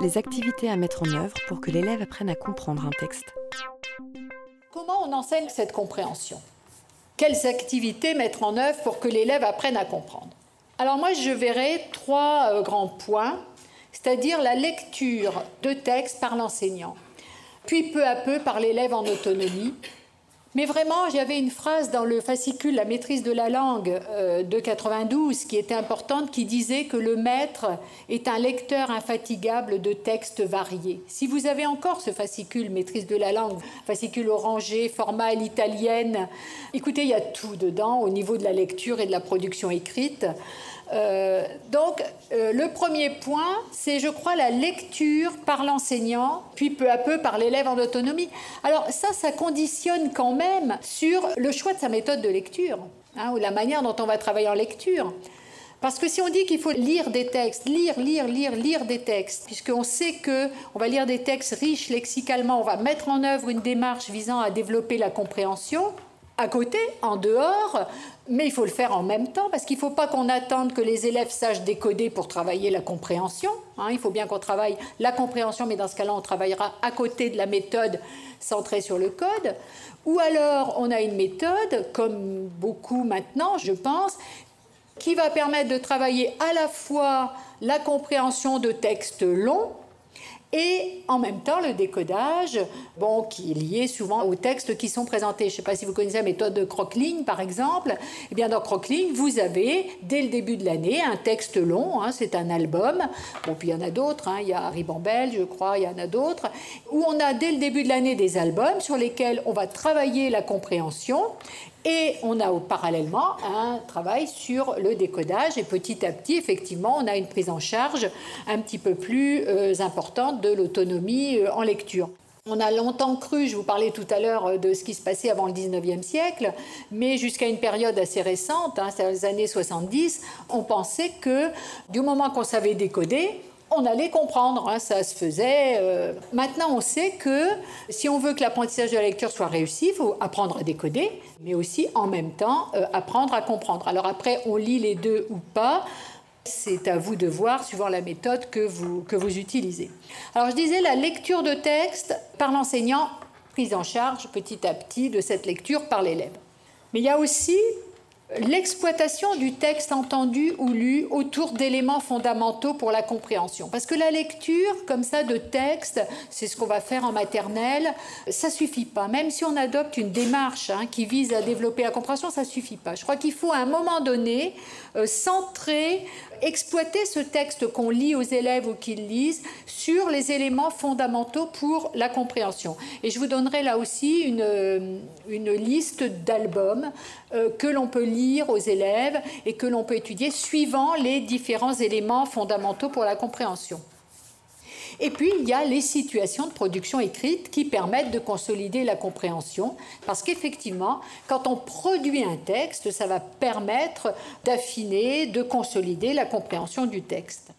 les activités à mettre en œuvre pour que l'élève apprenne à comprendre un texte. Comment on enseigne cette compréhension? Quelles activités mettre en œuvre pour que l'élève apprenne à comprendre? Alors moi, je verrai trois euh, grands points, c'est-à-dire la lecture de textes par l'enseignant, puis peu à peu par l'élève en autonomie, mais vraiment, j'avais une phrase dans le fascicule La maîtrise de la langue euh, de 92 qui était importante, qui disait que le maître est un lecteur infatigable de textes variés. Si vous avez encore ce fascicule Maîtrise de la langue, fascicule orangé, format à l'italienne, écoutez, il y a tout dedans au niveau de la lecture et de la production écrite. Euh, donc, euh, le premier point, c'est, je crois, la lecture par l'enseignant, puis peu à peu par l'élève en autonomie. Alors ça, ça conditionne quand même sur le choix de sa méthode de lecture, hein, ou la manière dont on va travailler en lecture. Parce que si on dit qu'il faut lire des textes, lire, lire, lire, lire des textes, puisqu'on sait que on va lire des textes riches lexicalement, on va mettre en œuvre une démarche visant à développer la compréhension, à côté, en dehors, mais il faut le faire en même temps parce qu'il ne faut pas qu'on attende que les élèves sachent décoder pour travailler la compréhension. Hein. il faut bien qu'on travaille la compréhension, mais dans ce cas-là, on travaillera à côté de la méthode centrée sur le code. Ou alors, on a une méthode, comme beaucoup maintenant, je pense, qui va permettre de travailler à la fois la compréhension de textes longs, et en même temps le décodage, bon, qui est lié souvent aux textes qui sont présentés. Je ne sais pas si vous connaissez la méthode de Crockling, par exemple. Eh bien, dans Crockling, vous avez, dès le début de l'année, un texte long, hein, c'est un album. Bon, puis il y en a d'autres, hein, il y a Ribambelle, je crois, il y en a d'autres, où on a, dès le début de l'année, des albums sur lesquels on va travailler la compréhension et on a parallèlement un travail sur le décodage et petit à petit, effectivement, on a une prise en charge un petit peu plus euh, importante de l'autonomie euh, en lecture. On a longtemps cru, je vous parlais tout à l'heure euh, de ce qui se passait avant le 19e siècle, mais jusqu'à une période assez récente, hein, les années 70, on pensait que du moment qu'on savait décoder, on allait comprendre, hein, ça se faisait. Euh. Maintenant, on sait que si on veut que l'apprentissage de la lecture soit réussi, il faut apprendre à décoder, mais aussi en même temps euh, apprendre à comprendre. Alors après, on lit les deux ou pas. C'est à vous de voir suivant la méthode que vous, que vous utilisez. Alors je disais la lecture de texte par l'enseignant, prise en charge petit à petit de cette lecture par l'élève. Mais il y a aussi l'exploitation du texte entendu ou lu autour d'éléments fondamentaux pour la compréhension. Parce que la lecture, comme ça, de texte, c'est ce qu'on va faire en maternelle, ça suffit pas. Même si on adopte une démarche hein, qui vise à développer la compréhension, ça suffit pas. Je crois qu'il faut à un moment donné euh, centrer exploiter ce texte qu'on lit aux élèves ou qu'ils lisent sur les éléments fondamentaux pour la compréhension. Et je vous donnerai là aussi une, euh, une liste d'albums euh, que l'on peut aux élèves et que l'on peut étudier suivant les différents éléments fondamentaux pour la compréhension. Et puis, il y a les situations de production écrite qui permettent de consolider la compréhension, parce qu'effectivement, quand on produit un texte, ça va permettre d'affiner, de consolider la compréhension du texte.